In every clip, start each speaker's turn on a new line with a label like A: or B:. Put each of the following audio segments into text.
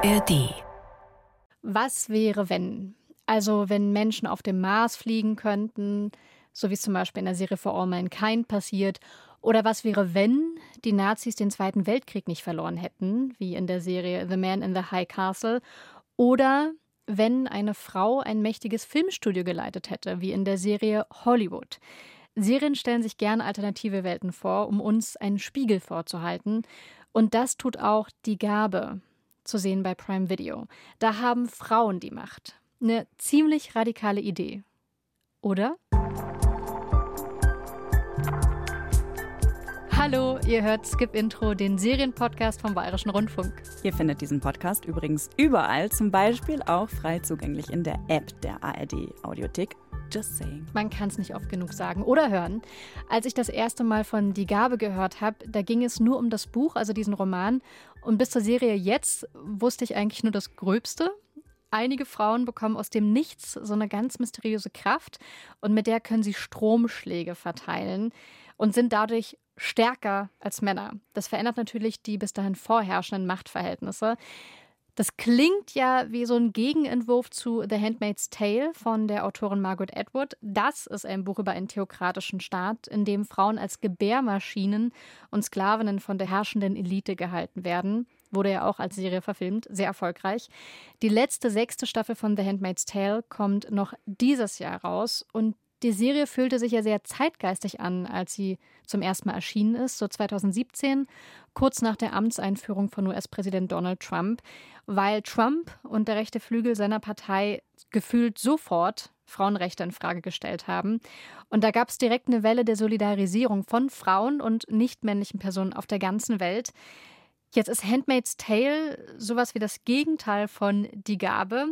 A: ARD.
B: Was wäre, wenn? Also, wenn Menschen auf dem Mars fliegen könnten, so wie es zum Beispiel in der Serie For All Mankind passiert. Oder was wäre, wenn die Nazis den Zweiten Weltkrieg nicht verloren hätten, wie in der Serie The Man in the High Castle. Oder wenn eine Frau ein mächtiges Filmstudio geleitet hätte, wie in der Serie Hollywood. Serien stellen sich gerne alternative Welten vor, um uns einen Spiegel vorzuhalten. Und das tut auch die Gabe, zu sehen bei Prime Video. Da haben Frauen die Macht. Eine ziemlich radikale Idee. Oder? Hallo, ihr hört Skip Intro, den Serienpodcast vom Bayerischen Rundfunk.
C: Ihr findet diesen Podcast übrigens überall, zum Beispiel auch frei zugänglich in der App der ARD Audiothek. Just saying.
B: Man kann es nicht oft genug sagen oder hören. Als ich das erste Mal von Die Gabe gehört habe, da ging es nur um das Buch, also diesen Roman. Und bis zur Serie jetzt wusste ich eigentlich nur das Gröbste. Einige Frauen bekommen aus dem Nichts so eine ganz mysteriöse Kraft und mit der können sie Stromschläge verteilen und sind dadurch stärker als Männer. Das verändert natürlich die bis dahin vorherrschenden Machtverhältnisse. Das klingt ja wie so ein Gegenentwurf zu The Handmaid's Tale von der Autorin Margaret Atwood. Das ist ein Buch über einen theokratischen Staat, in dem Frauen als Gebärmaschinen und Sklavinnen von der herrschenden Elite gehalten werden. Wurde ja auch als Serie verfilmt, sehr erfolgreich. Die letzte sechste Staffel von The Handmaid's Tale kommt noch dieses Jahr raus und die Serie fühlte sich ja sehr zeitgeistig an, als sie zum ersten Mal erschienen ist, so 2017, kurz nach der Amtseinführung von US-Präsident Donald Trump, weil Trump und der rechte Flügel seiner Partei gefühlt sofort Frauenrechte in Frage gestellt haben. Und da gab es direkt eine Welle der Solidarisierung von Frauen und nichtmännlichen Personen auf der ganzen Welt. Jetzt ist Handmaid's Tale sowas wie das Gegenteil von Die Gabe.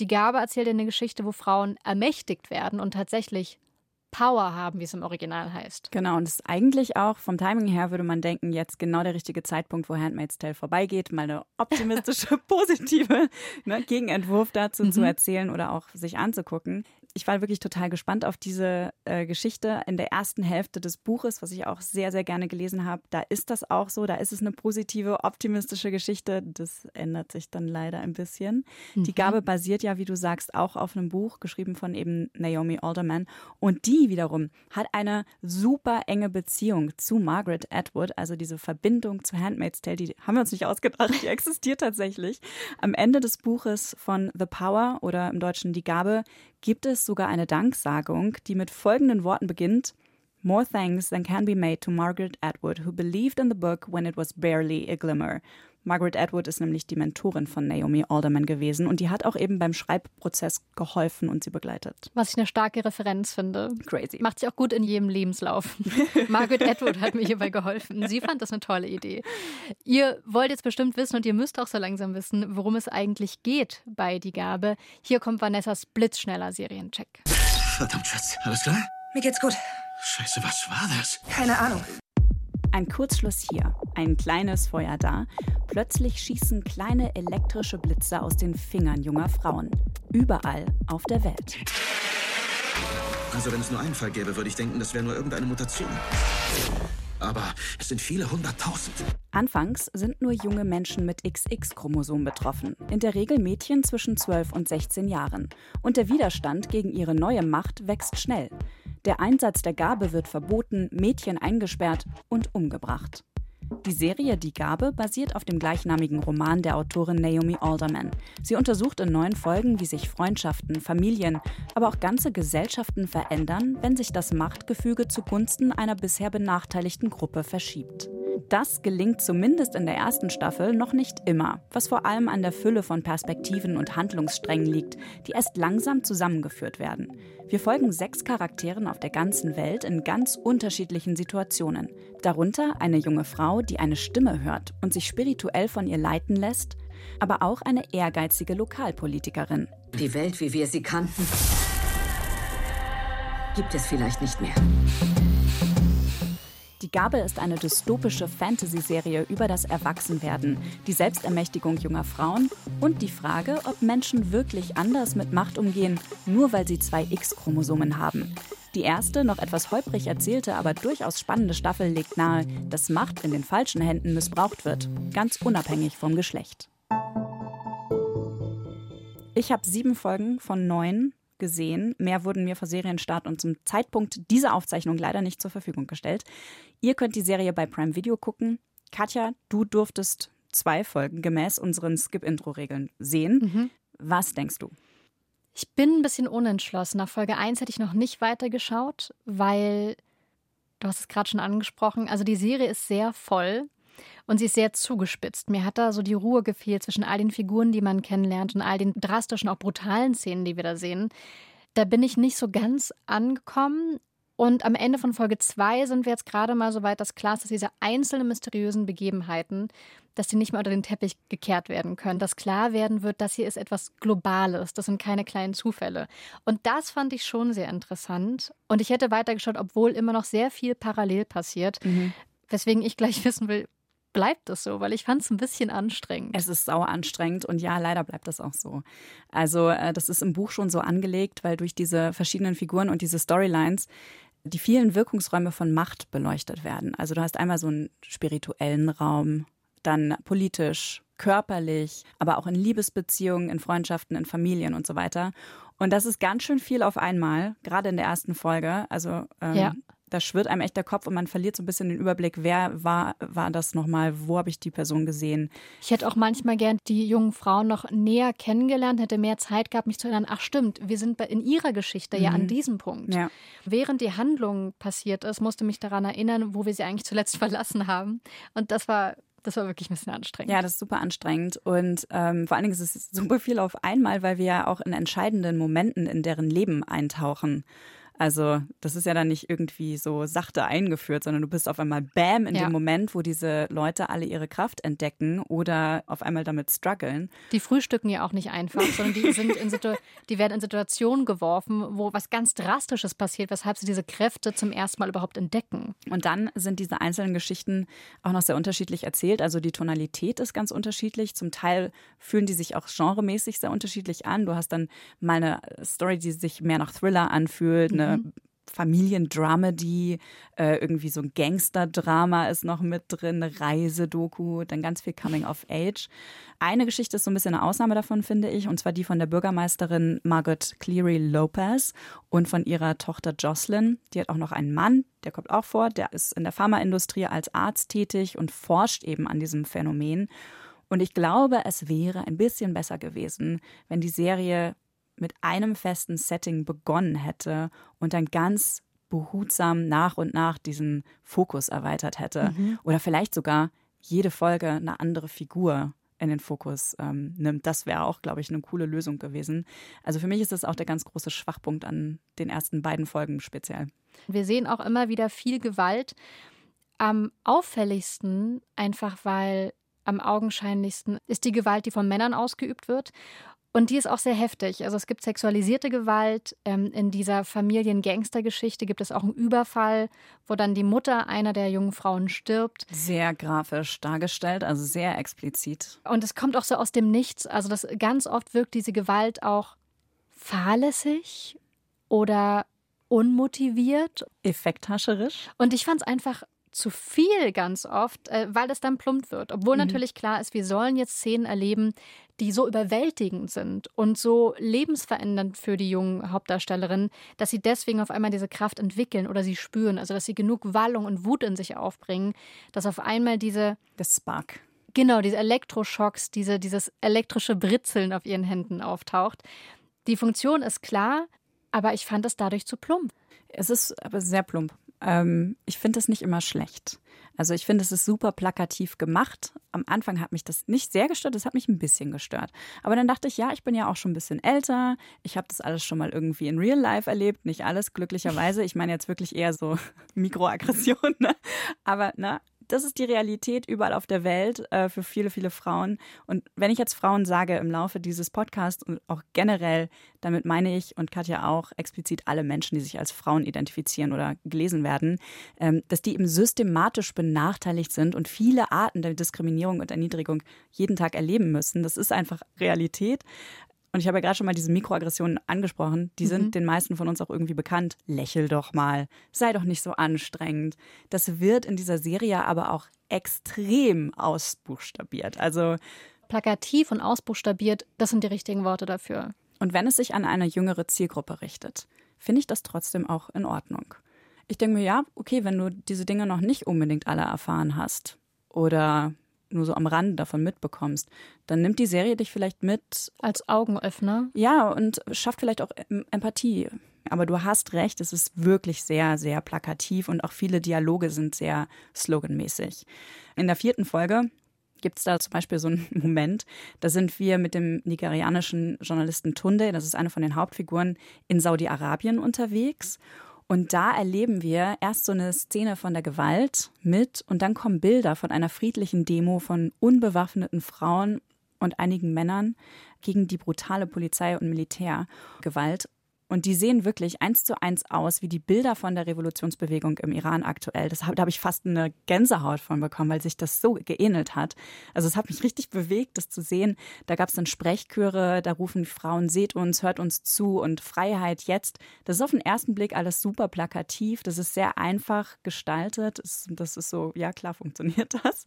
B: Die Gabe erzählt eine Geschichte, wo Frauen ermächtigt werden und tatsächlich Power haben, wie es im Original heißt.
C: Genau, und es ist eigentlich auch vom Timing her, würde man denken, jetzt genau der richtige Zeitpunkt, wo Handmaid's Tale vorbeigeht, mal eine optimistische, positive ne, Gegenentwurf dazu mhm. zu erzählen oder auch sich anzugucken ich war wirklich total gespannt auf diese äh, Geschichte in der ersten Hälfte des Buches, was ich auch sehr, sehr gerne gelesen habe. Da ist das auch so, da ist es eine positive, optimistische Geschichte. Das ändert sich dann leider ein bisschen. Mhm. Die Gabe basiert ja, wie du sagst, auch auf einem Buch, geschrieben von eben Naomi Alderman. Und die wiederum hat eine super enge Beziehung zu Margaret Atwood, also diese Verbindung zu Handmaid's Tale, die haben wir uns nicht ausgedacht, die existiert tatsächlich. Am Ende des Buches von The Power oder im Deutschen Die Gabe gibt es sogar eine Danksagung, die mit folgenden Worten beginnt. More thanks than can be made to Margaret Atwood, who believed in the book when it was barely a glimmer. Margaret Atwood ist nämlich die Mentorin von Naomi Alderman gewesen und die hat auch eben beim Schreibprozess geholfen und sie begleitet.
B: Was ich eine starke Referenz finde.
C: Crazy.
B: Macht sie auch gut in jedem Lebenslauf. Margaret Atwood hat mir hierbei geholfen. Sie fand das eine tolle Idee. Ihr wollt jetzt bestimmt wissen und ihr müsst auch so langsam wissen, worum es eigentlich geht bei Die Gabe. Hier kommt Vanessas blitzschneller Seriencheck.
D: Verdammt, Schatz. Alles klar?
E: Mir geht's gut.
D: Scheiße, was war das?
E: Keine Ahnung.
C: Ein Kurzschluss hier, ein kleines Feuer da. Plötzlich schießen kleine elektrische Blitze aus den Fingern junger Frauen. Überall auf der Welt.
D: Also wenn es nur einen Fall gäbe, würde ich denken, das wäre nur irgendeine Mutation. Aber es sind viele hunderttausend.
C: Anfangs sind nur junge Menschen mit XX-Chromosom betroffen, in der Regel Mädchen zwischen 12 und 16 Jahren. Und der Widerstand gegen ihre neue Macht wächst schnell. Der Einsatz der Gabe wird verboten, Mädchen eingesperrt und umgebracht. Die Serie Die Gabe basiert auf dem gleichnamigen Roman der Autorin Naomi Alderman. Sie untersucht in neun Folgen, wie sich Freundschaften, Familien, aber auch ganze Gesellschaften verändern, wenn sich das Machtgefüge zugunsten einer bisher benachteiligten Gruppe verschiebt. Das gelingt zumindest in der ersten Staffel noch nicht immer, was vor allem an der Fülle von Perspektiven und Handlungssträngen liegt, die erst langsam zusammengeführt werden. Wir folgen sechs Charakteren auf der ganzen Welt in ganz unterschiedlichen Situationen. Darunter eine junge Frau, die eine Stimme hört und sich spirituell von ihr leiten lässt, aber auch eine ehrgeizige Lokalpolitikerin.
E: Die Welt, wie wir sie kannten, gibt es vielleicht nicht mehr.
C: Die Gabe ist eine dystopische Fantasy-Serie über das Erwachsenwerden, die Selbstermächtigung junger Frauen und die Frage, ob Menschen wirklich anders mit Macht umgehen, nur weil sie zwei X-Chromosomen haben. Die erste, noch etwas holprig erzählte, aber durchaus spannende Staffel legt nahe, dass Macht in den falschen Händen missbraucht wird, ganz unabhängig vom Geschlecht. Ich habe sieben Folgen von neun gesehen. Mehr wurden mir vor Serienstart und zum Zeitpunkt dieser Aufzeichnung leider nicht zur Verfügung gestellt. Ihr könnt die Serie bei Prime Video gucken. Katja, du durftest zwei Folgen gemäß unseren Skip-Intro-Regeln sehen. Mhm. Was denkst du?
B: Ich bin ein bisschen unentschlossen. Nach Folge 1 hätte ich noch nicht weitergeschaut, weil, du hast es gerade schon angesprochen, also die Serie ist sehr voll und sie ist sehr zugespitzt. Mir hat da so die Ruhe gefehlt zwischen all den Figuren, die man kennenlernt und all den drastischen, auch brutalen Szenen, die wir da sehen. Da bin ich nicht so ganz angekommen. Und am Ende von Folge 2 sind wir jetzt gerade mal so weit, dass klar ist, dass diese einzelnen mysteriösen Begebenheiten, dass die nicht mehr unter den Teppich gekehrt werden können. Dass klar werden wird, dass hier ist etwas Globales. Das sind keine kleinen Zufälle. Und das fand ich schon sehr interessant. Und ich hätte weitergeschaut, obwohl immer noch sehr viel parallel passiert. Mhm. Weswegen ich gleich wissen will, bleibt es so? Weil ich fand es ein bisschen anstrengend.
C: Es ist sauer anstrengend und ja, leider bleibt das auch so. Also äh, das ist im Buch schon so angelegt, weil durch diese verschiedenen Figuren und diese Storylines die vielen Wirkungsräume von Macht beleuchtet werden. Also du hast einmal so einen spirituellen Raum, dann politisch, körperlich, aber auch in Liebesbeziehungen, in Freundschaften, in Familien und so weiter. Und das ist ganz schön viel auf einmal, gerade in der ersten Folge. Also ähm, ja da schwirrt einem echt der Kopf und man verliert so ein bisschen den Überblick, wer war, war das nochmal, wo habe ich die Person gesehen.
B: Ich hätte auch manchmal gern die jungen Frauen noch näher kennengelernt, hätte mehr Zeit gehabt, mich zu erinnern, ach stimmt, wir sind in ihrer Geschichte mhm. ja an mhm. diesem Punkt. Ja. Während die Handlung passiert ist, musste mich daran erinnern, wo wir sie eigentlich zuletzt verlassen haben. Und das war das war wirklich ein bisschen anstrengend.
C: Ja, das ist super anstrengend. Und ähm, vor allen Dingen ist es super viel auf einmal, weil wir ja auch in entscheidenden Momenten in deren Leben eintauchen. Also das ist ja dann nicht irgendwie so sachte eingeführt, sondern du bist auf einmal Bam in ja. dem Moment, wo diese Leute alle ihre Kraft entdecken oder auf einmal damit strugglen.
B: Die frühstücken ja auch nicht einfach, sondern die, sind in die werden in Situationen geworfen, wo was ganz Drastisches passiert, weshalb sie diese Kräfte zum ersten Mal überhaupt entdecken.
C: Und dann sind diese einzelnen Geschichten auch noch sehr unterschiedlich erzählt. Also die Tonalität ist ganz unterschiedlich. Zum Teil fühlen die sich auch genremäßig sehr unterschiedlich an. Du hast dann mal eine Story, die sich mehr nach Thriller anfühlt, eine mhm. Familiendramedy, äh, irgendwie so ein Gangster-Drama ist noch mit drin, eine Reisedoku, dann ganz viel Coming of Age. Eine Geschichte ist so ein bisschen eine Ausnahme davon, finde ich, und zwar die von der Bürgermeisterin Margaret Cleary Lopez und von ihrer Tochter Jocelyn. Die hat auch noch einen Mann, der kommt auch vor, der ist in der Pharmaindustrie als Arzt tätig und forscht eben an diesem Phänomen. Und ich glaube, es wäre ein bisschen besser gewesen, wenn die Serie mit einem festen Setting begonnen hätte und dann ganz behutsam nach und nach diesen Fokus erweitert hätte. Mhm. Oder vielleicht sogar jede Folge eine andere Figur in den Fokus ähm, nimmt. Das wäre auch, glaube ich, eine coole Lösung gewesen. Also für mich ist das auch der ganz große Schwachpunkt an den ersten beiden Folgen speziell.
B: Wir sehen auch immer wieder viel Gewalt. Am auffälligsten, einfach weil am augenscheinlichsten ist die Gewalt, die von Männern ausgeübt wird. Und die ist auch sehr heftig. Also es gibt sexualisierte Gewalt. Ähm, in dieser Familien-Gangster-Geschichte gibt es auch einen Überfall, wo dann die Mutter einer der jungen Frauen stirbt.
C: Sehr grafisch dargestellt, also sehr explizit.
B: Und es kommt auch so aus dem Nichts. Also das ganz oft wirkt diese Gewalt auch fahrlässig oder unmotiviert.
C: Effekthascherisch.
B: Und ich fand es einfach zu viel ganz oft, äh, weil es dann plumpt wird. Obwohl mhm. natürlich klar ist, wir sollen jetzt Szenen erleben, die so überwältigend sind und so lebensverändernd für die jungen Hauptdarstellerinnen, dass sie deswegen auf einmal diese Kraft entwickeln oder sie spüren. Also dass sie genug Wallung und Wut in sich aufbringen, dass auf einmal diese.
C: Das Spark.
B: Genau, diese Elektroschocks, diese, dieses elektrische Britzeln auf ihren Händen auftaucht. Die Funktion ist klar, aber ich fand es dadurch zu plump.
C: Es ist aber sehr plump. Ähm, ich finde es nicht immer schlecht. Also ich finde, es ist super plakativ gemacht. Am Anfang hat mich das nicht sehr gestört, es hat mich ein bisschen gestört. Aber dann dachte ich, ja, ich bin ja auch schon ein bisschen älter. Ich habe das alles schon mal irgendwie in Real Life erlebt. Nicht alles, glücklicherweise. Ich meine jetzt wirklich eher so Mikroaggressionen. Ne? Aber na, das ist die Realität überall auf der Welt äh, für viele, viele Frauen. Und wenn ich jetzt Frauen sage im Laufe dieses Podcasts und auch generell, damit meine ich und Katja auch explizit alle Menschen, die sich als Frauen identifizieren oder gelesen werden, ähm, dass die eben systematisch benachteiligt sind und viele Arten der Diskriminierung und Erniedrigung jeden Tag erleben müssen. Das ist einfach Realität. Und ich habe ja gerade schon mal diese Mikroaggressionen angesprochen. Die sind mhm. den meisten von uns auch irgendwie bekannt. Lächel doch mal. Sei doch nicht so anstrengend. Das wird in dieser Serie aber auch extrem ausbuchstabiert. Also
B: plakativ und ausbuchstabiert, das sind die richtigen Worte dafür.
C: Und wenn es sich an eine jüngere Zielgruppe richtet, finde ich das trotzdem auch in Ordnung. Ich denke mir, ja, okay, wenn du diese Dinge noch nicht unbedingt alle erfahren hast oder nur so am Rande davon mitbekommst, dann nimmt die Serie dich vielleicht mit.
B: Als Augenöffner.
C: Ja, und schafft vielleicht auch Empathie. Aber du hast recht, es ist wirklich sehr, sehr plakativ und auch viele Dialoge sind sehr sloganmäßig. In der vierten Folge gibt es da zum Beispiel so einen Moment, da sind wir mit dem nigerianischen Journalisten Tunde, das ist eine von den Hauptfiguren, in Saudi-Arabien unterwegs. Und da erleben wir erst so eine Szene von der Gewalt mit und dann kommen Bilder von einer friedlichen Demo von unbewaffneten Frauen und einigen Männern gegen die brutale Polizei- und Militärgewalt. Und die sehen wirklich eins zu eins aus wie die Bilder von der Revolutionsbewegung im Iran aktuell. Das, da habe ich fast eine Gänsehaut von bekommen, weil sich das so geähnelt hat. Also es hat mich richtig bewegt, das zu sehen. Da gab es dann Sprechchöre, da rufen Frauen, seht uns, hört uns zu und Freiheit jetzt. Das ist auf den ersten Blick alles super plakativ. Das ist sehr einfach gestaltet. Das ist so, ja klar funktioniert das.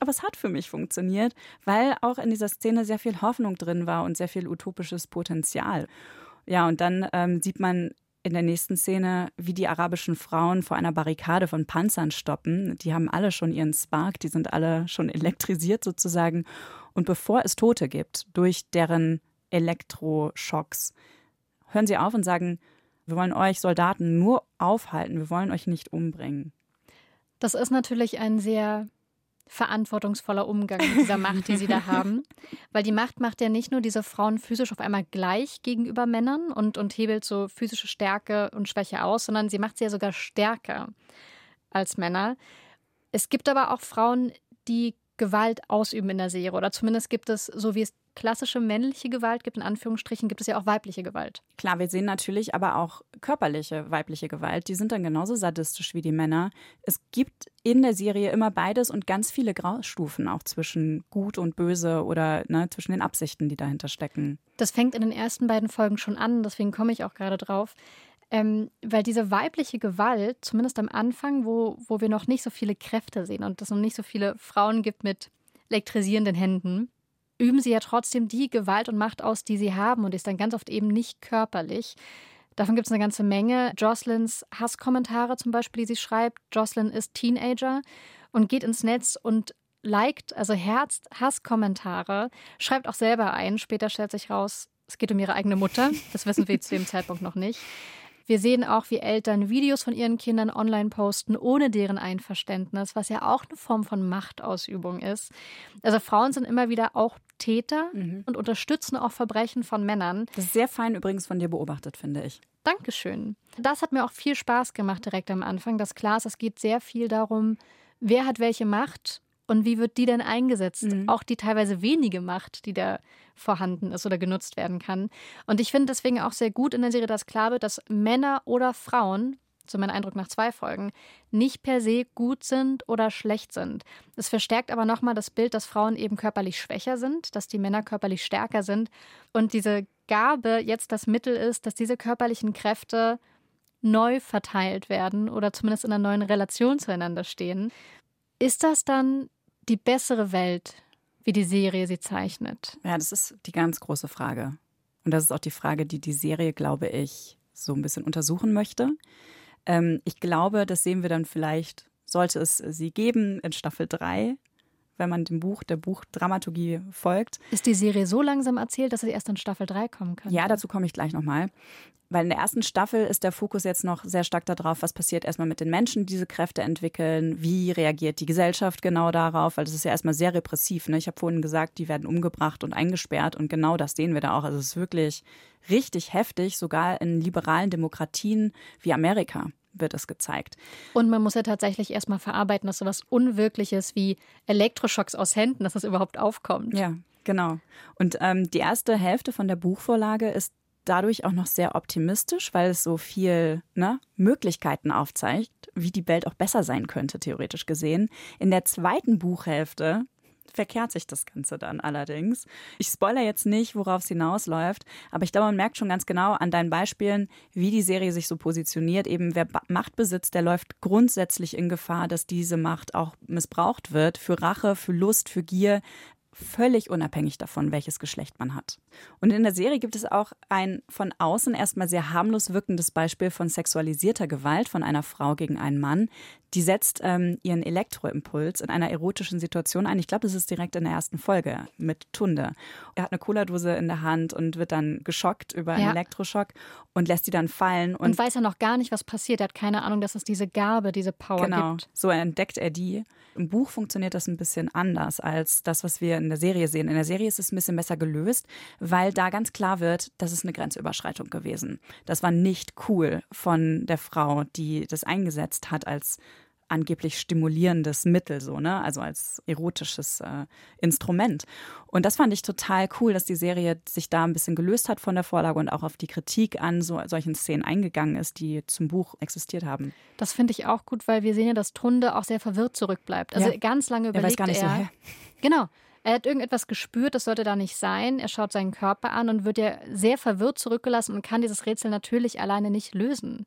C: Aber es hat für mich funktioniert, weil auch in dieser Szene sehr viel Hoffnung drin war und sehr viel utopisches Potenzial. Ja, und dann ähm, sieht man in der nächsten Szene, wie die arabischen Frauen vor einer Barrikade von Panzern stoppen. Die haben alle schon ihren Spark, die sind alle schon elektrisiert sozusagen. Und bevor es Tote gibt durch deren Elektroschocks, hören sie auf und sagen, wir wollen euch Soldaten nur aufhalten, wir wollen euch nicht umbringen.
B: Das ist natürlich ein sehr verantwortungsvoller Umgang mit dieser Macht, die sie da haben. Weil die Macht macht ja nicht nur diese Frauen physisch auf einmal gleich gegenüber Männern und, und hebelt so physische Stärke und Schwäche aus, sondern sie macht sie ja sogar stärker als Männer. Es gibt aber auch Frauen, die Gewalt ausüben in der Serie. Oder zumindest gibt es, so wie es klassische männliche Gewalt gibt, in Anführungsstrichen, gibt es ja auch weibliche Gewalt.
C: Klar, wir sehen natürlich aber auch körperliche weibliche Gewalt. Die sind dann genauso sadistisch wie die Männer. Es gibt in der Serie immer beides und ganz viele Graustufen auch zwischen gut und böse oder ne, zwischen den Absichten, die dahinter stecken.
B: Das fängt in den ersten beiden Folgen schon an, deswegen komme ich auch gerade drauf. Ähm, weil diese weibliche Gewalt, zumindest am Anfang, wo, wo wir noch nicht so viele Kräfte sehen und es noch nicht so viele Frauen gibt mit elektrisierenden Händen, üben sie ja trotzdem die Gewalt und Macht aus, die sie haben und ist dann ganz oft eben nicht körperlich. Davon gibt es eine ganze Menge. Jocelyn Hasskommentare zum Beispiel, die sie schreibt. Jocelyn ist Teenager und geht ins Netz und liked, also herzt Hasskommentare, schreibt auch selber ein. Später stellt sich raus, es geht um ihre eigene Mutter. Das wissen wir zu dem Zeitpunkt noch nicht. Wir sehen auch, wie Eltern Videos von ihren Kindern online posten, ohne deren Einverständnis, was ja auch eine Form von Machtausübung ist. Also Frauen sind immer wieder auch Täter mhm. und unterstützen auch Verbrechen von Männern.
C: Das ist sehr fein übrigens von dir beobachtet, finde ich.
B: Dankeschön. Das hat mir auch viel Spaß gemacht direkt am Anfang. Das klar ist, es geht sehr viel darum, wer hat welche Macht und wie wird die denn eingesetzt? Mhm. Auch die teilweise wenige Macht, die da vorhanden ist oder genutzt werden kann. Und ich finde deswegen auch sehr gut in der Serie, dass klar wird, dass Männer oder Frauen, so mein Eindruck nach zwei Folgen, nicht per se gut sind oder schlecht sind. Es verstärkt aber nochmal das Bild, dass Frauen eben körperlich schwächer sind, dass die Männer körperlich stärker sind und diese Gabe jetzt das Mittel ist, dass diese körperlichen Kräfte neu verteilt werden oder zumindest in einer neuen Relation zueinander stehen. Ist das dann die bessere Welt, wie die Serie sie zeichnet?
C: Ja, das ist die ganz große Frage. Und das ist auch die Frage, die die Serie, glaube ich, so ein bisschen untersuchen möchte. Ähm, ich glaube, das sehen wir dann vielleicht, sollte es sie geben in Staffel 3, wenn man dem Buch, der Buchdramaturgie folgt.
B: Ist die Serie so langsam erzählt, dass sie erst in Staffel 3 kommen kann?
C: Ja, dazu komme ich gleich nochmal. Weil in der ersten Staffel ist der Fokus jetzt noch sehr stark darauf, was passiert erstmal mit den Menschen, die diese Kräfte entwickeln, wie reagiert die Gesellschaft genau darauf, weil das ist ja erstmal sehr repressiv. Ne? Ich habe vorhin gesagt, die werden umgebracht und eingesperrt und genau das sehen wir da auch. Also es ist wirklich richtig heftig, sogar in liberalen Demokratien wie Amerika wird es gezeigt.
B: Und man muss ja tatsächlich erstmal verarbeiten, dass so was Unwirkliches wie Elektroschocks aus Händen, dass das überhaupt aufkommt.
C: Ja, genau. Und ähm, die erste Hälfte von der Buchvorlage ist dadurch auch noch sehr optimistisch, weil es so viel ne, Möglichkeiten aufzeigt, wie die Welt auch besser sein könnte, theoretisch gesehen. In der zweiten Buchhälfte verkehrt sich das Ganze dann allerdings. Ich spoilere jetzt nicht, worauf es hinausläuft, aber ich glaube, man merkt schon ganz genau an deinen Beispielen, wie die Serie sich so positioniert. Eben wer Macht besitzt, der läuft grundsätzlich in Gefahr, dass diese Macht auch missbraucht wird für Rache, für Lust, für Gier völlig unabhängig davon, welches Geschlecht man hat. Und in der Serie gibt es auch ein von außen erstmal sehr harmlos wirkendes Beispiel von sexualisierter Gewalt von einer Frau gegen einen Mann. Die setzt ähm, ihren Elektroimpuls in einer erotischen Situation ein. Ich glaube, das ist direkt in der ersten Folge mit Tunde. Er hat eine Cola-Dose in der Hand und wird dann geschockt über einen ja. Elektroschock und lässt die dann fallen.
B: Und, und weiß er noch gar nicht, was passiert. Er hat keine Ahnung, dass es diese Gabe, diese Power
C: genau,
B: gibt.
C: So entdeckt er die. Im Buch funktioniert das ein bisschen anders als das, was wir in der Serie sehen. In der Serie ist es ein bisschen besser gelöst, weil da ganz klar wird, das ist eine Grenzüberschreitung gewesen. Das war nicht cool von der Frau, die das eingesetzt hat als angeblich stimulierendes Mittel, so, ne? Also als erotisches äh, Instrument. Und das fand ich total cool, dass die Serie sich da ein bisschen gelöst hat von der Vorlage und auch auf die Kritik an so, solchen Szenen eingegangen ist, die zum Buch existiert haben.
B: Das finde ich auch gut, weil wir sehen ja, dass Tunde auch sehr verwirrt zurückbleibt. Also ja. ganz lange überlegt er. Weiß gar nicht er, so, hä? Genau. Er hat irgendetwas gespürt, das sollte da nicht sein. Er schaut seinen Körper an und wird ja sehr verwirrt zurückgelassen und kann dieses Rätsel natürlich alleine nicht lösen.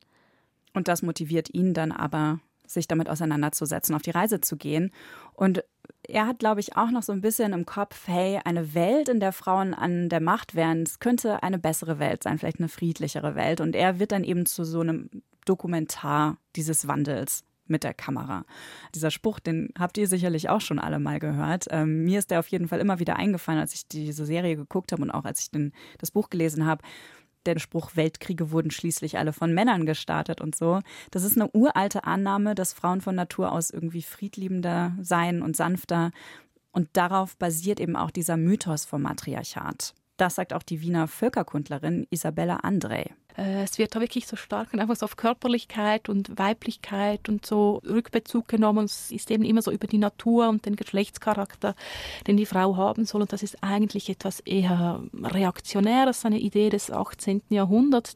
C: Und das motiviert ihn dann aber sich damit auseinanderzusetzen, auf die Reise zu gehen. Und er hat, glaube ich, auch noch so ein bisschen im Kopf, hey, eine Welt, in der Frauen an der Macht wären, es könnte eine bessere Welt sein, vielleicht eine friedlichere Welt. Und er wird dann eben zu so einem Dokumentar dieses Wandels mit der Kamera. Dieser Spruch, den habt ihr sicherlich auch schon alle mal gehört. Ähm, mir ist der auf jeden Fall immer wieder eingefallen, als ich diese Serie geguckt habe und auch als ich den, das Buch gelesen habe der Spruch, Weltkriege wurden schließlich alle von Männern gestartet und so. Das ist eine uralte Annahme, dass Frauen von Natur aus irgendwie friedliebender seien und sanfter. Und darauf basiert eben auch dieser Mythos vom Matriarchat. Das sagt auch die Wiener Völkerkundlerin Isabella André.
A: Äh, es wird da wirklich so stark einfach so auf Körperlichkeit und Weiblichkeit und so Rückbezug genommen. Es ist eben immer so über die Natur und den Geschlechtscharakter, den die Frau haben soll. Und das ist eigentlich etwas eher Reaktionäres, eine Idee des 18. Jahrhunderts.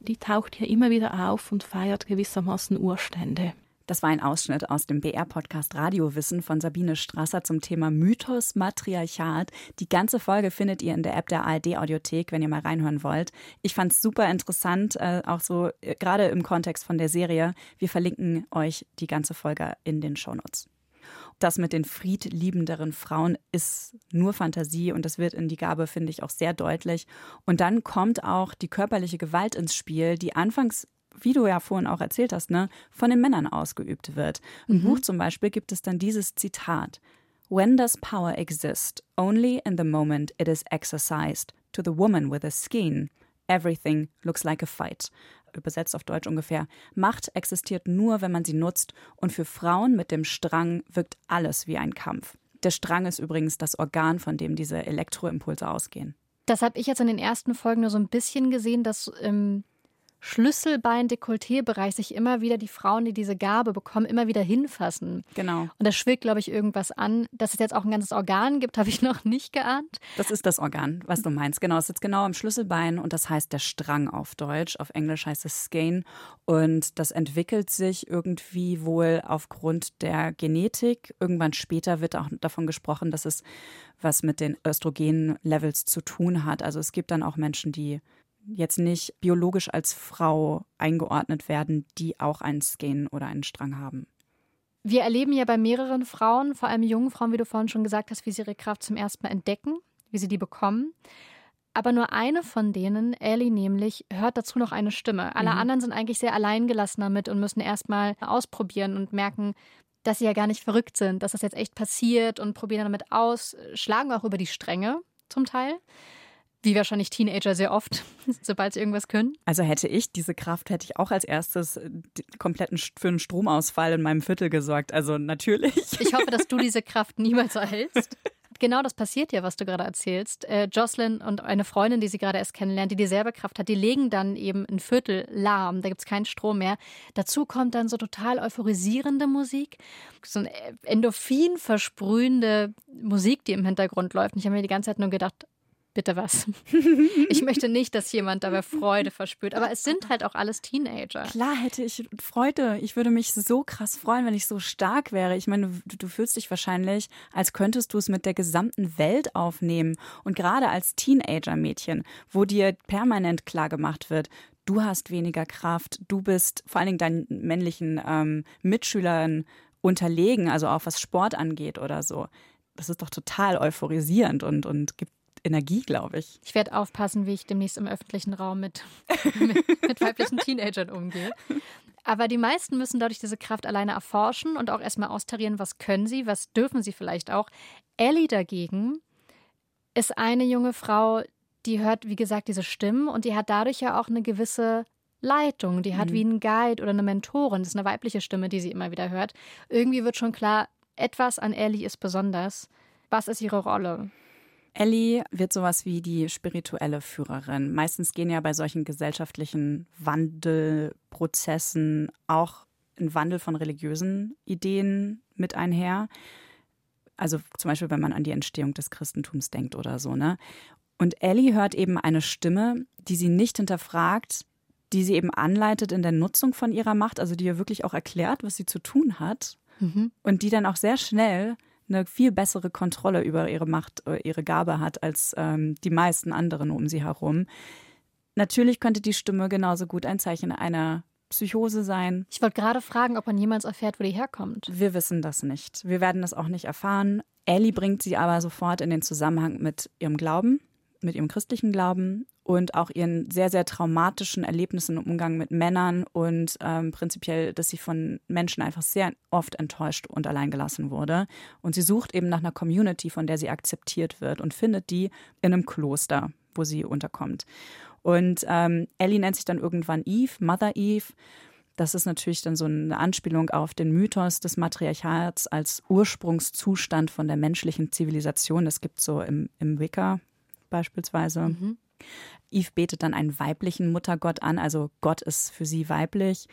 A: Die taucht hier immer wieder auf und feiert gewissermaßen Urstände.
C: Das war ein Ausschnitt aus dem BR-Podcast Radiowissen von Sabine Strasser zum Thema Mythos Matriarchat. Die ganze Folge findet ihr in der App der ARD-Audiothek, wenn ihr mal reinhören wollt. Ich fand es super interessant, äh, auch so äh, gerade im Kontext von der Serie. Wir verlinken euch die ganze Folge in den Shownotes. Das mit den friedliebenderen Frauen ist nur Fantasie und das wird in die Gabe, finde ich, auch sehr deutlich. Und dann kommt auch die körperliche Gewalt ins Spiel, die anfangs wie du ja vorhin auch erzählt hast, ne, von den Männern ausgeübt wird. Im mhm. Buch zum Beispiel gibt es dann dieses Zitat. When does power exist? Only in the moment it is exercised. To the woman with a skein, everything looks like a fight. Übersetzt auf Deutsch ungefähr. Macht existiert nur, wenn man sie nutzt, und für Frauen mit dem Strang wirkt alles wie ein Kampf. Der Strang ist übrigens das Organ, von dem diese Elektroimpulse ausgehen.
B: Das habe ich jetzt in den ersten Folgen nur so ein bisschen gesehen, dass ähm, Schlüsselbein-Dekolleté-Bereich sich immer wieder die Frauen, die diese Gabe bekommen, immer wieder hinfassen.
C: Genau.
B: Und da schwillt, glaube ich, irgendwas an. Dass es jetzt auch ein ganzes Organ gibt, habe ich noch nicht geahnt.
C: Das ist das Organ, was du meinst. Genau, es sitzt genau am Schlüsselbein und das heißt der Strang auf Deutsch. Auf Englisch heißt es Skein. Und das entwickelt sich irgendwie wohl aufgrund der Genetik. Irgendwann später wird auch davon gesprochen, dass es was mit den Östrogen-Levels zu tun hat. Also es gibt dann auch Menschen, die jetzt nicht biologisch als Frau eingeordnet werden, die auch einen Skin oder einen Strang haben.
B: Wir erleben ja bei mehreren Frauen, vor allem jungen Frauen, wie du vorhin schon gesagt hast, wie sie ihre Kraft zum ersten Mal entdecken, wie sie die bekommen. Aber nur eine von denen, Ellie nämlich, hört dazu noch eine Stimme. Alle mhm. anderen sind eigentlich sehr alleingelassen damit und müssen erstmal ausprobieren und merken, dass sie ja gar nicht verrückt sind, dass das jetzt echt passiert und probieren damit aus, schlagen auch über die Stränge zum Teil. Wie wahrscheinlich Teenager sehr oft, sobald sie irgendwas können.
C: Also hätte ich diese Kraft, hätte ich auch als erstes äh, kompletten für einen Stromausfall in meinem Viertel gesorgt. Also natürlich.
B: Ich hoffe, dass du diese Kraft niemals erhältst. Genau das passiert ja, was du gerade erzählst. Äh, Jocelyn und eine Freundin, die sie gerade erst kennenlernt, die dieselbe Kraft hat, die legen dann eben ein Viertel lahm. Da gibt es keinen Strom mehr. Dazu kommt dann so total euphorisierende Musik, so eine Endorphin versprühende Musik, die im Hintergrund läuft. Und ich habe mir die ganze Zeit nur gedacht, bitte was. Ich möchte nicht, dass jemand dabei Freude verspürt. Aber es sind halt auch alles Teenager.
C: Klar hätte ich Freude. Ich würde mich so krass freuen, wenn ich so stark wäre. Ich meine, du, du fühlst dich wahrscheinlich, als könntest du es mit der gesamten Welt aufnehmen. Und gerade als Teenager-Mädchen, wo dir permanent klar gemacht wird, du hast weniger Kraft, du bist vor allen Dingen deinen männlichen ähm, Mitschülern unterlegen, also auch was Sport angeht oder so das ist doch total euphorisierend und, und gibt Energie, glaube ich.
B: Ich werde aufpassen, wie ich demnächst im öffentlichen Raum mit, mit, mit weiblichen Teenagern umgehe. Aber die meisten müssen dadurch diese Kraft alleine erforschen und auch erstmal austarieren, was können sie, was dürfen sie vielleicht auch. Ellie dagegen ist eine junge Frau, die hört, wie gesagt, diese Stimmen und die hat dadurch ja auch eine gewisse Leitung. Die hat mhm. wie einen Guide oder eine Mentorin. Das ist eine weibliche Stimme, die sie immer wieder hört. Irgendwie wird schon klar, etwas an Ellie ist besonders. Was ist ihre Rolle?
C: Ellie wird sowas wie die spirituelle Führerin. Meistens gehen ja bei solchen gesellschaftlichen Wandelprozessen auch ein Wandel von religiösen Ideen mit einher. Also zum Beispiel, wenn man an die Entstehung des Christentums denkt oder so, ne? Und Ellie hört eben eine Stimme, die sie nicht hinterfragt, die sie eben anleitet in der Nutzung von ihrer Macht, also die ihr wirklich auch erklärt, was sie zu tun hat. Mhm. Und die dann auch sehr schnell eine viel bessere Kontrolle über ihre Macht, äh, ihre Gabe hat als ähm, die meisten anderen um sie herum. Natürlich könnte die Stimme genauso gut ein Zeichen einer Psychose sein.
B: Ich wollte gerade fragen, ob man jemals erfährt, wo die herkommt.
C: Wir wissen das nicht. Wir werden das auch nicht erfahren. Ellie bringt sie aber sofort in den Zusammenhang mit ihrem Glauben, mit ihrem christlichen Glauben und auch ihren sehr, sehr traumatischen Erlebnissen im Umgang mit Männern und ähm, prinzipiell, dass sie von Menschen einfach sehr oft enttäuscht und alleingelassen wurde. Und sie sucht eben nach einer Community, von der sie akzeptiert wird und findet die in einem Kloster, wo sie unterkommt. Und ähm, Ellie nennt sich dann irgendwann Eve, Mother Eve. Das ist natürlich dann so eine Anspielung auf den Mythos des Matriarchats als Ursprungszustand von der menschlichen Zivilisation. Das gibt so im, im Wicca beispielsweise. Mhm. Eve betet dann einen weiblichen Muttergott an, also Gott ist für sie weiblich.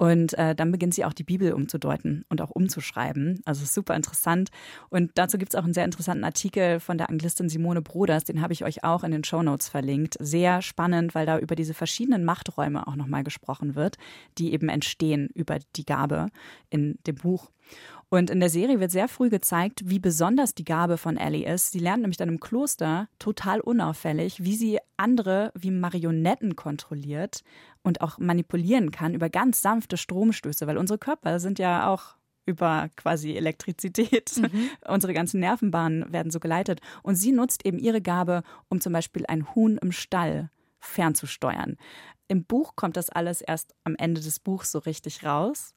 C: Und äh, dann beginnt sie auch die Bibel umzudeuten und auch umzuschreiben. Also super interessant. Und dazu gibt es auch einen sehr interessanten Artikel von der Anglistin Simone Broders, den habe ich euch auch in den Show Notes verlinkt. Sehr spannend, weil da über diese verschiedenen Machträume auch nochmal gesprochen wird, die eben entstehen über die Gabe in dem Buch. Und in der Serie wird sehr früh gezeigt, wie besonders die Gabe von Ellie ist. Sie lernt nämlich dann im Kloster total unauffällig, wie sie andere wie Marionetten kontrolliert und auch manipulieren kann über ganz sanfte Stromstöße, weil unsere Körper sind ja auch über quasi Elektrizität. Mhm. Unsere ganzen Nervenbahnen werden so geleitet. Und sie nutzt eben ihre Gabe, um zum Beispiel ein Huhn im Stall fernzusteuern. Im Buch kommt das alles erst am Ende des Buchs so richtig raus.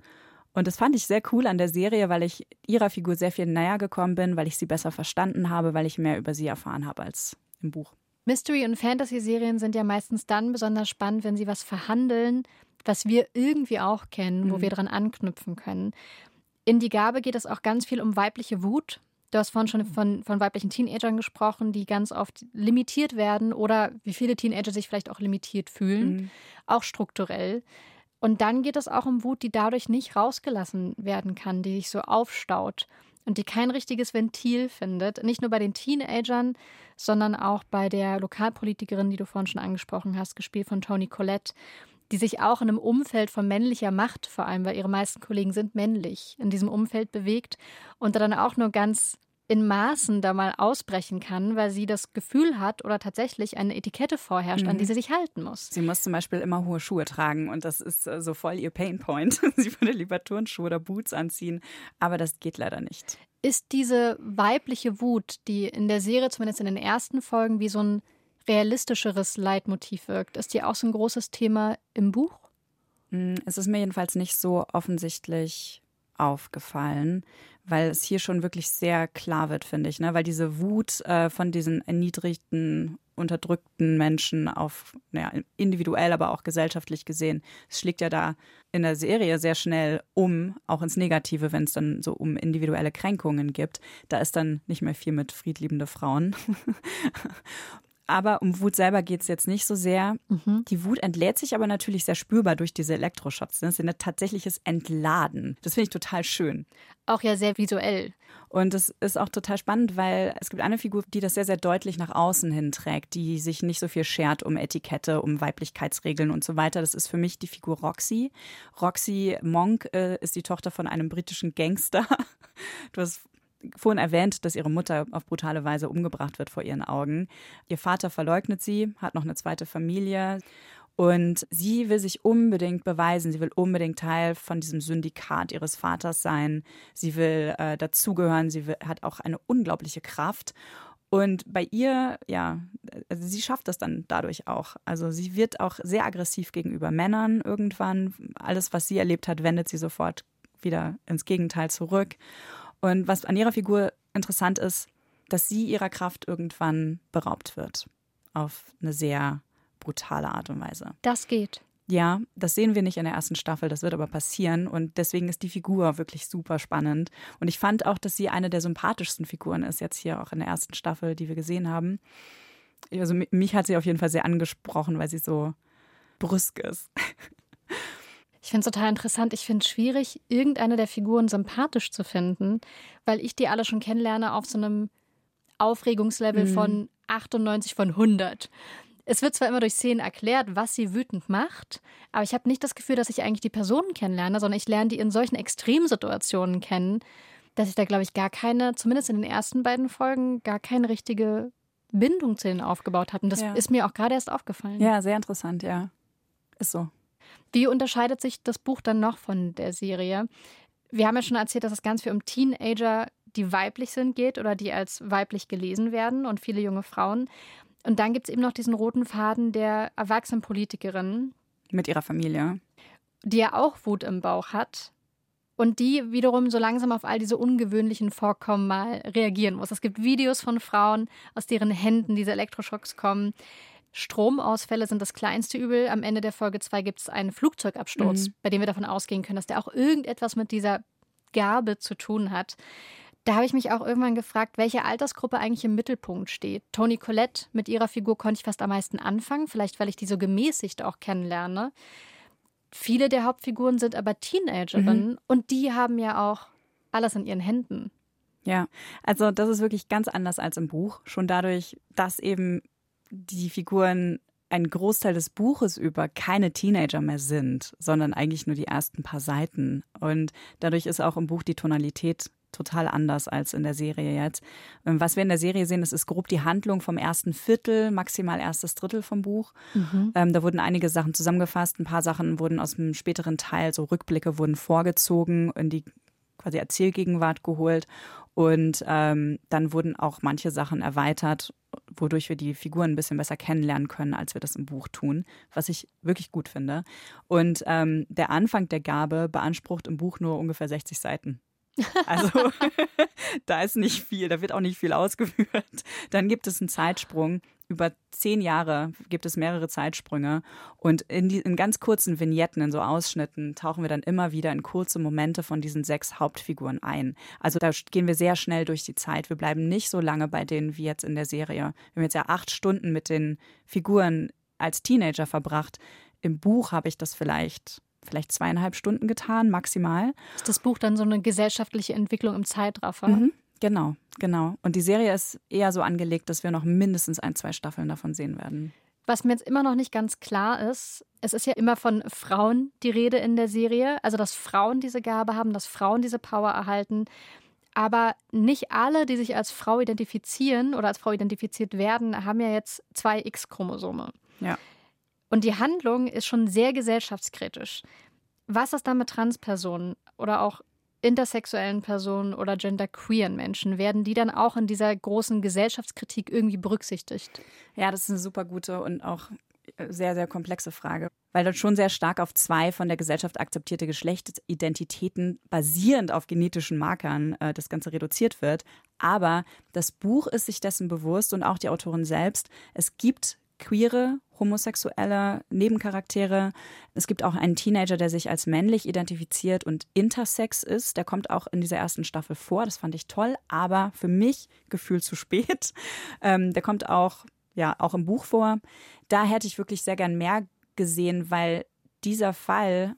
C: Und das fand ich sehr cool an der Serie, weil ich ihrer Figur sehr viel näher gekommen bin, weil ich sie besser verstanden habe, weil ich mehr über sie erfahren habe als im Buch.
B: Mystery- und Fantasy-Serien sind ja meistens dann besonders spannend, wenn sie was verhandeln, was wir irgendwie auch kennen, mhm. wo wir dran anknüpfen können. In Die Gabe geht es auch ganz viel um weibliche Wut. Du hast vorhin schon von, von weiblichen Teenagern gesprochen, die ganz oft limitiert werden oder wie viele Teenager sich vielleicht auch limitiert fühlen, mhm. auch strukturell. Und dann geht es auch um Wut, die dadurch nicht rausgelassen werden kann, die sich so aufstaut und die kein richtiges Ventil findet. Nicht nur bei den Teenagern, sondern auch bei der Lokalpolitikerin, die du vorhin schon angesprochen hast, gespielt von Toni Collette, die sich auch in einem Umfeld von männlicher Macht, vor allem weil ihre meisten Kollegen sind männlich, in diesem Umfeld bewegt und dann auch nur ganz in Maßen da mal ausbrechen kann, weil sie das Gefühl hat oder tatsächlich eine Etikette vorherrscht, mhm. an die mhm. sie sich halten muss.
C: Sie muss zum Beispiel immer hohe Schuhe tragen und das ist äh, so voll ihr Painpoint. sie würde lieber Turnschuhe oder Boots anziehen, aber das geht leider nicht.
B: Ist diese weibliche Wut, die in der Serie zumindest in den ersten Folgen wie so ein realistischeres Leitmotiv wirkt, ist die auch so ein großes Thema im Buch?
C: Mm, es ist mir jedenfalls nicht so offensichtlich aufgefallen weil es hier schon wirklich sehr klar wird, finde ich, ne? weil diese Wut äh, von diesen erniedrigten, unterdrückten Menschen auf, naja, individuell, aber auch gesellschaftlich gesehen, es schlägt ja da in der Serie sehr schnell um, auch ins Negative, wenn es dann so um individuelle Kränkungen gibt. Da ist dann nicht mehr viel mit friedliebende Frauen. Aber um Wut selber geht es jetzt nicht so sehr. Mhm. Die Wut entlädt sich aber natürlich sehr spürbar durch diese Elektroschocks. Das ist ein tatsächliches Entladen. Das finde ich total schön.
B: Auch ja sehr visuell.
C: Und es ist auch total spannend, weil es gibt eine Figur, die das sehr, sehr deutlich nach außen hin trägt, die sich nicht so viel schert um Etikette, um Weiblichkeitsregeln und so weiter. Das ist für mich die Figur Roxy. Roxy Monk äh, ist die Tochter von einem britischen Gangster. Du hast vorhin erwähnt, dass ihre Mutter auf brutale Weise umgebracht wird vor ihren Augen. Ihr Vater verleugnet sie, hat noch eine zweite Familie. Und sie will sich unbedingt beweisen, sie will unbedingt Teil von diesem Syndikat ihres Vaters sein. Sie will äh, dazugehören, sie will, hat auch eine unglaubliche Kraft. Und bei ihr, ja, also sie schafft das dann dadurch auch. Also sie wird auch sehr aggressiv gegenüber Männern irgendwann. Alles, was sie erlebt hat, wendet sie sofort wieder ins Gegenteil zurück. Und was an ihrer Figur interessant ist, dass sie ihrer Kraft irgendwann beraubt wird. Auf eine sehr brutale Art und Weise.
B: Das geht.
C: Ja, das sehen wir nicht in der ersten Staffel, das wird aber passieren und deswegen ist die Figur wirklich super spannend. Und ich fand auch, dass sie eine der sympathischsten Figuren ist, jetzt hier auch in der ersten Staffel, die wir gesehen haben. Also mich hat sie auf jeden Fall sehr angesprochen, weil sie so brüsk ist.
B: Ich finde es total interessant. Ich finde es schwierig, irgendeine der Figuren sympathisch zu finden, weil ich die alle schon kennenlerne auf so einem Aufregungslevel mhm. von 98 von 100. Es wird zwar immer durch Szenen erklärt, was sie wütend macht, aber ich habe nicht das Gefühl, dass ich eigentlich die Personen kennenlerne, sondern ich lerne die in solchen Extremsituationen kennen, dass ich da, glaube ich, gar keine, zumindest in den ersten beiden Folgen, gar keine richtige Bindung zu denen aufgebaut habe. Und das ja. ist mir auch gerade erst aufgefallen.
C: Ja, sehr interessant, ja. Ist so.
B: Wie unterscheidet sich das Buch dann noch von der Serie? Wir haben ja schon erzählt, dass es ganz viel um Teenager, die weiblich sind, geht oder die als weiblich gelesen werden und viele junge Frauen. Und dann gibt es eben noch diesen roten Faden der erwachsenen Politikerin.
C: Mit ihrer Familie.
B: Die ja auch Wut im Bauch hat. Und die wiederum so langsam auf all diese ungewöhnlichen Vorkommen mal reagieren muss. Es gibt Videos von Frauen, aus deren Händen diese Elektroschocks kommen. Stromausfälle sind das kleinste Übel. Am Ende der Folge 2 gibt es einen Flugzeugabsturz, mhm. bei dem wir davon ausgehen können, dass der auch irgendetwas mit dieser Gabe zu tun hat da habe ich mich auch irgendwann gefragt, welche Altersgruppe eigentlich im Mittelpunkt steht. Toni Collette, mit ihrer Figur konnte ich fast am meisten anfangen, vielleicht weil ich die so gemäßigt auch kennenlerne. Viele der Hauptfiguren sind aber Teenagerinnen mhm. und die haben ja auch alles in ihren Händen.
C: Ja, also das ist wirklich ganz anders als im Buch. Schon dadurch, dass eben die Figuren einen Großteil des Buches über keine Teenager mehr sind, sondern eigentlich nur die ersten paar Seiten. Und dadurch ist auch im Buch die Tonalität total anders als in der Serie jetzt. Ähm, was wir in der Serie sehen, das ist grob die Handlung vom ersten Viertel, maximal erstes Drittel vom Buch. Mhm. Ähm, da wurden einige Sachen zusammengefasst, ein paar Sachen wurden aus dem späteren Teil, so Rückblicke wurden vorgezogen, in die quasi Erzählgegenwart geholt. Und ähm, dann wurden auch manche Sachen erweitert, wodurch wir die Figuren ein bisschen besser kennenlernen können, als wir das im Buch tun, was ich wirklich gut finde. Und ähm, der Anfang der Gabe beansprucht im Buch nur ungefähr 60 Seiten. Also da ist nicht viel, da wird auch nicht viel ausgeführt. Dann gibt es einen Zeitsprung. Über zehn Jahre gibt es mehrere Zeitsprünge. Und in, die, in ganz kurzen Vignetten, in so Ausschnitten, tauchen wir dann immer wieder in kurze Momente von diesen sechs Hauptfiguren ein. Also da gehen wir sehr schnell durch die Zeit. Wir bleiben nicht so lange bei denen wie jetzt in der Serie. Wir haben jetzt ja acht Stunden mit den Figuren als Teenager verbracht. Im Buch habe ich das vielleicht vielleicht zweieinhalb Stunden getan, maximal.
B: Ist das Buch dann so eine gesellschaftliche Entwicklung im Zeitraffer?
C: Mhm, genau, genau. Und die Serie ist eher so angelegt, dass wir noch mindestens ein, zwei Staffeln davon sehen werden.
B: Was mir jetzt immer noch nicht ganz klar ist, es ist ja immer von Frauen die Rede in der Serie, also dass Frauen diese Gabe haben, dass Frauen diese Power erhalten. Aber nicht alle, die sich als Frau identifizieren oder als Frau identifiziert werden, haben ja jetzt zwei X-Chromosome.
C: Ja.
B: Und die Handlung ist schon sehr gesellschaftskritisch. Was ist da mit Transpersonen oder auch intersexuellen Personen oder genderqueeren Menschen? Werden die dann auch in dieser großen Gesellschaftskritik irgendwie berücksichtigt?
C: Ja, das ist eine super gute und auch sehr, sehr komplexe Frage, weil dort schon sehr stark auf zwei von der Gesellschaft akzeptierte Geschlechtsidentitäten basierend auf genetischen Markern äh, das Ganze reduziert wird. Aber das Buch ist sich dessen bewusst und auch die Autorin selbst. Es gibt queere, homosexuelle Nebencharaktere. Es gibt auch einen Teenager, der sich als männlich identifiziert und intersex ist. Der kommt auch in dieser ersten Staffel vor. Das fand ich toll, aber für mich gefühlt zu spät. Ähm, der kommt auch, ja, auch im Buch vor. Da hätte ich wirklich sehr gern mehr gesehen, weil dieser Fall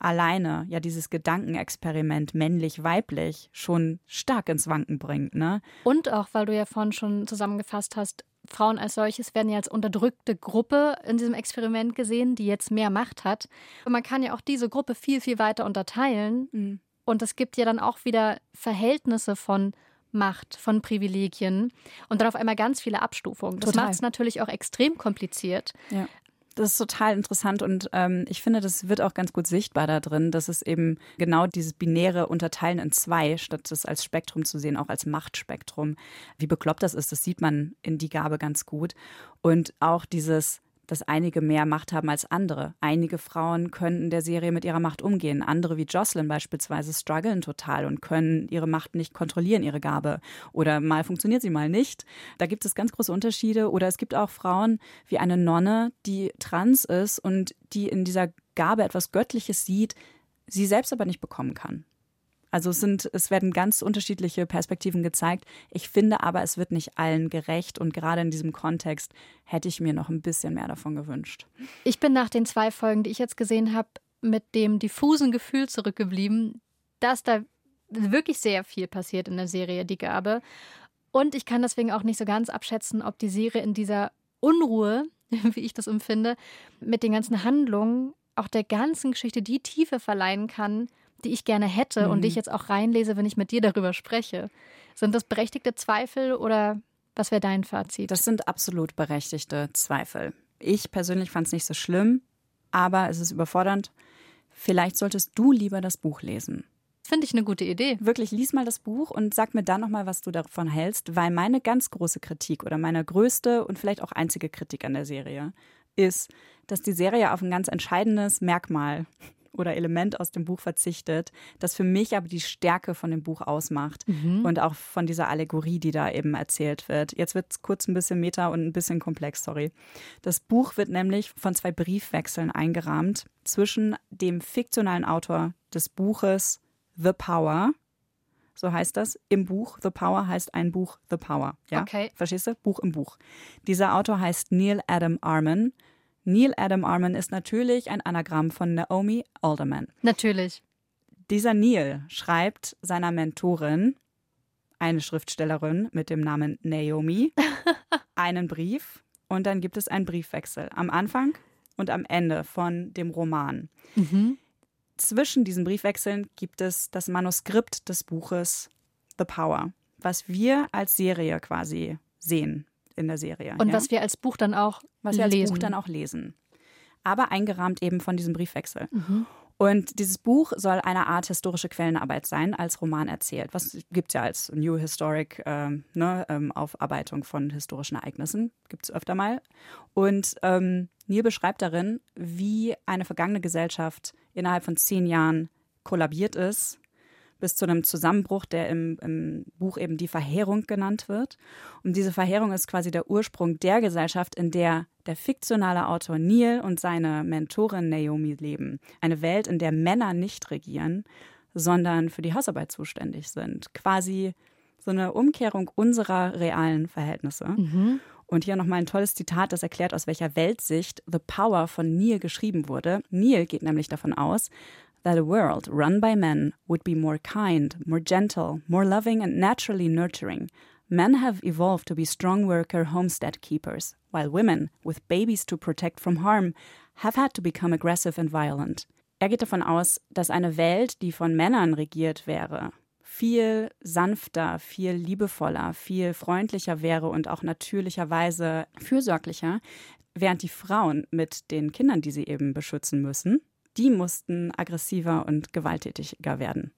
C: alleine ja dieses Gedankenexperiment männlich-weiblich schon stark ins Wanken bringt. Ne?
B: Und auch, weil du ja vorhin schon zusammengefasst hast, Frauen als solches werden ja als unterdrückte Gruppe in diesem Experiment gesehen, die jetzt mehr Macht hat. Und man kann ja auch diese Gruppe viel, viel weiter unterteilen. Mhm. Und es gibt ja dann auch wieder Verhältnisse von Macht, von Privilegien und dann auf einmal ganz viele Abstufungen. Das macht es natürlich auch extrem kompliziert.
C: Ja. Das ist total interessant und ähm, ich finde, das wird auch ganz gut sichtbar da drin, dass es eben genau dieses binäre Unterteilen in zwei, statt es als Spektrum zu sehen, auch als Machtspektrum, wie bekloppt das ist, das sieht man in die Gabe ganz gut. Und auch dieses dass einige mehr Macht haben als andere. Einige Frauen können in der Serie mit ihrer Macht umgehen. Andere wie Jocelyn beispielsweise strugglen total und können ihre Macht nicht kontrollieren, ihre Gabe. Oder mal funktioniert sie mal nicht. Da gibt es ganz große Unterschiede. Oder es gibt auch Frauen wie eine Nonne, die trans ist und die in dieser Gabe etwas Göttliches sieht, sie selbst aber nicht bekommen kann. Also es sind, es werden ganz unterschiedliche Perspektiven gezeigt. Ich finde aber, es wird nicht allen gerecht und gerade in diesem Kontext hätte ich mir noch ein bisschen mehr davon gewünscht.
B: Ich bin nach den zwei Folgen, die ich jetzt gesehen habe, mit dem diffusen Gefühl zurückgeblieben, dass da wirklich sehr viel passiert in der Serie Die Gabe. Und ich kann deswegen auch nicht so ganz abschätzen, ob die Serie in dieser Unruhe, wie ich das empfinde, mit den ganzen Handlungen auch der ganzen Geschichte die Tiefe verleihen kann, die ich gerne hätte mhm. und die ich mhm. jetzt auch reinlese, wenn ich mit dir darüber spreche. Sind das berechtigte Zweifel oder was wäre dein Fazit?
C: Das sind absolut berechtigte Zweifel. Ich persönlich fand es nicht so schlimm, aber es ist überfordernd. Vielleicht solltest du lieber das Buch lesen.
B: Finde ich eine gute Idee.
C: Wirklich, lies mal das Buch und sag mir dann nochmal, was du davon hältst, weil meine ganz große Kritik oder meine größte und vielleicht auch einzige Kritik an der Serie ist, dass die Serie auf ein ganz entscheidendes Merkmal oder Element aus dem Buch verzichtet, das für mich aber die Stärke von dem Buch ausmacht mhm. und auch von dieser Allegorie, die da eben erzählt wird. Jetzt wird es kurz ein bisschen meta und ein bisschen komplex, sorry. Das Buch wird nämlich von zwei Briefwechseln eingerahmt zwischen dem fiktionalen Autor des Buches The Power, so heißt das im Buch. The Power heißt ein Buch The Power. Ja?
B: Okay.
C: Verstehst du? Buch im Buch. Dieser Autor heißt Neil Adam Arman Neil Adam Arman ist natürlich ein Anagramm von Naomi Alderman.
B: Natürlich.
C: Dieser Neil schreibt seiner Mentorin, eine Schriftstellerin mit dem Namen Naomi, einen Brief und dann gibt es einen Briefwechsel am Anfang und am Ende von dem Roman. Mhm. Zwischen diesen Briefwechseln gibt es das Manuskript des Buches The Power, was wir als Serie quasi sehen in der Serie.
B: Und ja? was wir als Buch dann auch
C: was wir als lesen. Buch dann auch lesen. Aber eingerahmt eben von diesem Briefwechsel. Mhm. Und dieses Buch soll eine Art historische Quellenarbeit sein, als Roman erzählt. Was gibt es ja als New Historic ähm, ne, ähm, Aufarbeitung von historischen Ereignissen, gibt es öfter mal. Und ähm, Neil beschreibt darin, wie eine vergangene Gesellschaft innerhalb von zehn Jahren kollabiert ist bis zu einem Zusammenbruch, der im, im, Buch eben die Verheerung genannt wird. Und diese Verheerung ist quasi der Ursprung der Gesellschaft, in der der fiktionale Autor Neil und seine Mentorin Naomi leben. Eine Welt, in der Männer nicht regieren, sondern für die Hausarbeit zuständig sind. Quasi so eine Umkehrung unserer realen Verhältnisse. Mhm. Und hier nochmal ein tolles Zitat, das erklärt, aus welcher Weltsicht The Power von Neil geschrieben wurde. Neil geht nämlich davon aus, that a world run by men would be more kind, more gentle, more loving, and naturally nurturing. Men have evolved to be strong worker homestead keepers, while women, with babies to protect from harm, have had to become aggressive and violent. Er geht davon aus, dass eine Welt, die von Männern regiert wäre, viel sanfter, viel liebevoller, viel freundlicher wäre und auch natürlicherweise fürsorglicher, während die Frauen mit den Kindern, die sie eben beschützen müssen, die mussten aggressiver und gewalttätiger werden.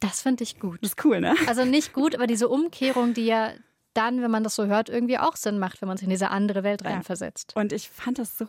B: Das finde ich gut.
C: Das ist cool, ne?
B: Also nicht gut, aber diese Umkehrung, die ja dann, wenn man das so hört, irgendwie auch Sinn macht, wenn man sich in diese andere Welt reinversetzt.
C: Ja. Und ich fand das so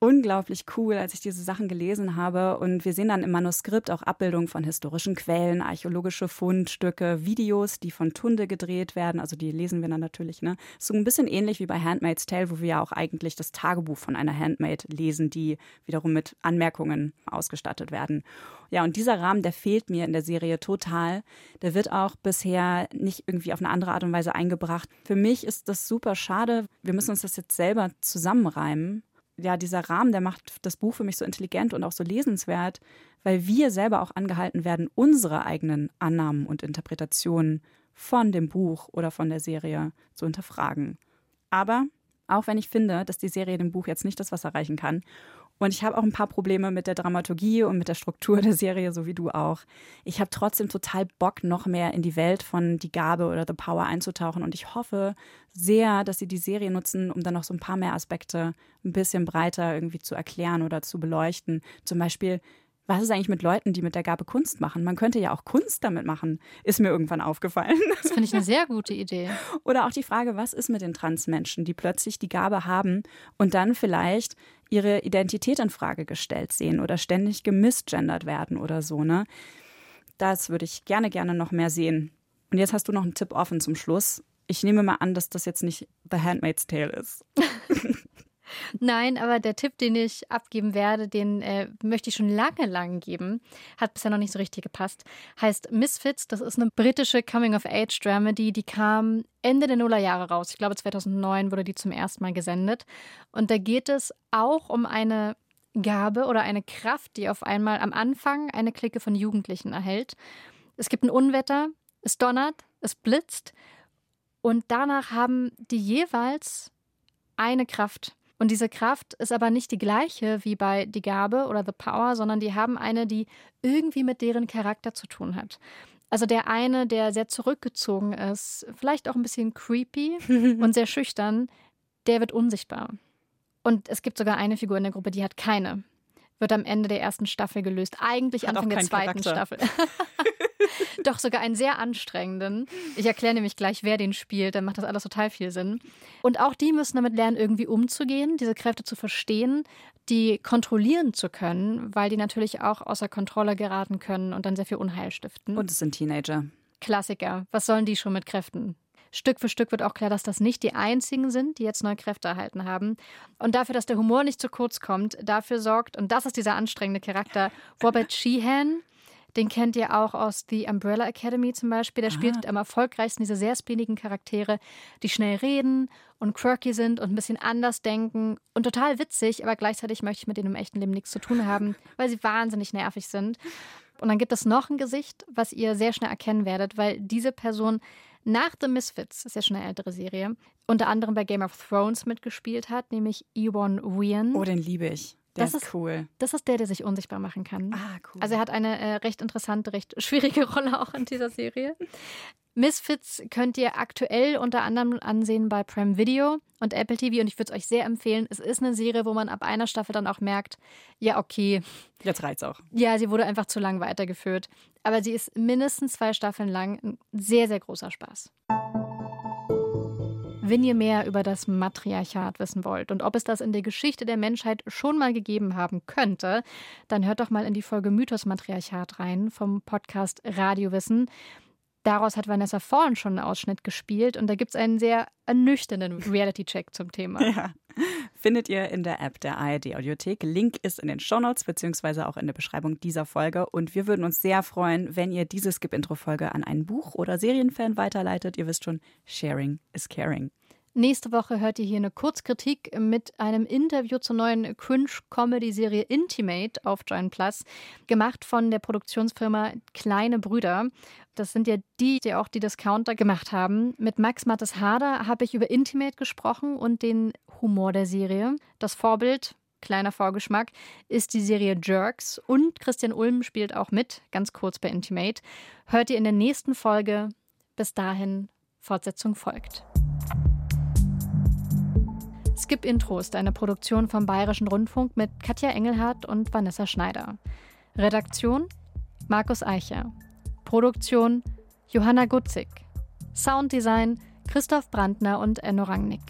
C: unglaublich cool, als ich diese Sachen gelesen habe. Und wir sehen dann im Manuskript auch Abbildungen von historischen Quellen, archäologische Fundstücke, Videos, die von Tunde gedreht werden. Also die lesen wir dann natürlich. Ne? So ein bisschen ähnlich wie bei Handmaid's Tale, wo wir ja auch eigentlich das Tagebuch von einer Handmaid lesen, die wiederum mit Anmerkungen ausgestattet werden. Ja, und dieser Rahmen, der fehlt mir in der Serie total. Der wird auch bisher nicht irgendwie auf eine andere Art und Weise eingebracht. Für mich ist das super schade. Wir müssen uns das jetzt selber zusammenreimen ja, dieser Rahmen, der macht das Buch für mich so intelligent und auch so lesenswert, weil wir selber auch angehalten werden, unsere eigenen Annahmen und Interpretationen von dem Buch oder von der Serie zu hinterfragen. Aber auch wenn ich finde, dass die Serie dem Buch jetzt nicht das Wasser reichen kann Und ich habe auch ein paar Probleme mit der Dramaturgie und mit der Struktur der Serie, so wie du auch. Ich habe trotzdem total Bock, noch mehr in die Welt von Die Gabe oder The Power einzutauchen. Und ich hoffe sehr, dass sie die Serie nutzen, um dann noch so ein paar mehr Aspekte ein bisschen breiter irgendwie zu erklären oder zu beleuchten. Zum Beispiel, was ist eigentlich mit Leuten, die mit der Gabe Kunst machen? Man könnte ja auch Kunst damit machen, ist mir irgendwann aufgefallen.
B: Das finde ich eine sehr gute Idee.
C: Oder auch die Frage, was ist mit den Transmenschen, die plötzlich die Gabe haben und dann vielleicht ihre Identität in Frage gestellt sehen oder ständig gemisgendert werden oder so, ne? Das würde ich gerne, gerne noch mehr sehen. Und jetzt hast du noch einen Tipp offen zum Schluss. Ich nehme mal an, dass das jetzt nicht The Handmaid's Tale ist.
B: Nein, aber der Tipp, den ich abgeben werde, den äh, möchte ich schon lange, lange geben. Hat bisher noch nicht so richtig gepasst. Heißt Misfits. Das ist eine britische Coming-of-Age-Dramedy, die kam Ende der Nullerjahre raus. Ich glaube, 2009 wurde die zum ersten Mal gesendet. Und da geht es auch um eine Gabe oder eine Kraft, die auf einmal am Anfang eine Clique von Jugendlichen erhält. Es gibt ein Unwetter, es donnert, es blitzt und danach haben die jeweils eine Kraft. Und diese Kraft ist aber nicht die gleiche wie bei Die Gabe oder The Power, sondern die haben eine, die irgendwie mit deren Charakter zu tun hat. Also der eine, der sehr zurückgezogen ist, vielleicht auch ein bisschen creepy und sehr schüchtern, der wird unsichtbar. Und es gibt sogar eine Figur in der Gruppe, die hat keine. Wird am Ende der ersten Staffel gelöst. Eigentlich hat Anfang der zweiten Charakter. Staffel. Doch sogar einen sehr anstrengenden. Ich erkläre nämlich gleich, wer den spielt, dann macht das alles total viel Sinn. Und auch die müssen damit lernen, irgendwie umzugehen, diese Kräfte zu verstehen, die kontrollieren zu können, weil die natürlich auch außer Kontrolle geraten können und dann sehr viel Unheil stiften.
C: Und es sind Teenager.
B: Klassiker. Was sollen die schon mit Kräften? Stück für Stück wird auch klar, dass das nicht die einzigen sind, die jetzt neue Kräfte erhalten haben. Und dafür, dass der Humor nicht zu kurz kommt, dafür sorgt, und das ist dieser anstrengende Charakter, Robert Sheehan, den kennt ihr auch aus The Umbrella Academy zum Beispiel. Der spielt am erfolgreichsten diese sehr spleenigen Charaktere, die schnell reden und quirky sind und ein bisschen anders denken und total witzig, aber gleichzeitig möchte ich mit denen im echten Leben nichts zu tun haben, weil sie wahnsinnig nervig sind. Und dann gibt es noch ein Gesicht, was ihr sehr schnell erkennen werdet, weil diese Person nach The Misfits, das ist ja schon eine ältere Serie, unter anderem bei Game of Thrones mitgespielt hat, nämlich Ewan Wien.
C: Oh, den liebe ich. Der
B: das
C: ist cool.
B: Das ist der, der sich unsichtbar machen kann.
C: Ah, cool.
B: Also er hat eine äh, recht interessante, recht schwierige Rolle auch in dieser Serie. Misfits könnt ihr aktuell unter anderem ansehen bei Prime Video und Apple TV und ich würde es euch sehr empfehlen. Es ist eine Serie, wo man ab einer Staffel dann auch merkt, ja, okay.
C: Jetzt reizt auch.
B: Ja, sie wurde einfach zu lang weitergeführt. Aber sie ist mindestens zwei Staffeln lang ein sehr, sehr großer Spaß. Wenn ihr mehr über das Matriarchat wissen wollt und ob es das in der Geschichte der Menschheit schon mal gegeben haben könnte, dann hört doch mal in die Folge Mythos Matriarchat rein vom Podcast Radiowissen. Daraus hat Vanessa vorhin schon einen Ausschnitt gespielt und da gibt es einen sehr ernüchternden Reality-Check zum Thema.
C: Ja. Findet ihr in der App der ARD Audiothek. Link ist in den Shownotes beziehungsweise auch in der Beschreibung dieser Folge. Und wir würden uns sehr freuen, wenn ihr diese Skip-Intro-Folge an einen Buch- oder Serienfan weiterleitet. Ihr wisst schon, Sharing is Caring.
B: Nächste Woche hört ihr hier eine Kurzkritik mit einem Interview zur neuen Cringe-Comedy-Serie Intimate auf Join Plus, gemacht von der Produktionsfirma Kleine Brüder. Das sind ja die, die auch die Discounter gemacht haben. Mit Max Mattes Harder habe ich über Intimate gesprochen und den Humor der Serie. Das Vorbild, kleiner Vorgeschmack, ist die Serie Jerks und Christian Ulm spielt auch mit, ganz kurz bei Intimate. Hört ihr in der nächsten Folge. Bis dahin, Fortsetzung folgt. Skip Intro ist eine Produktion vom Bayerischen Rundfunk mit Katja Engelhardt und Vanessa Schneider. Redaktion Markus Eicher. Produktion Johanna Gutzig. Sounddesign Christoph Brandner und Enno Rangnick.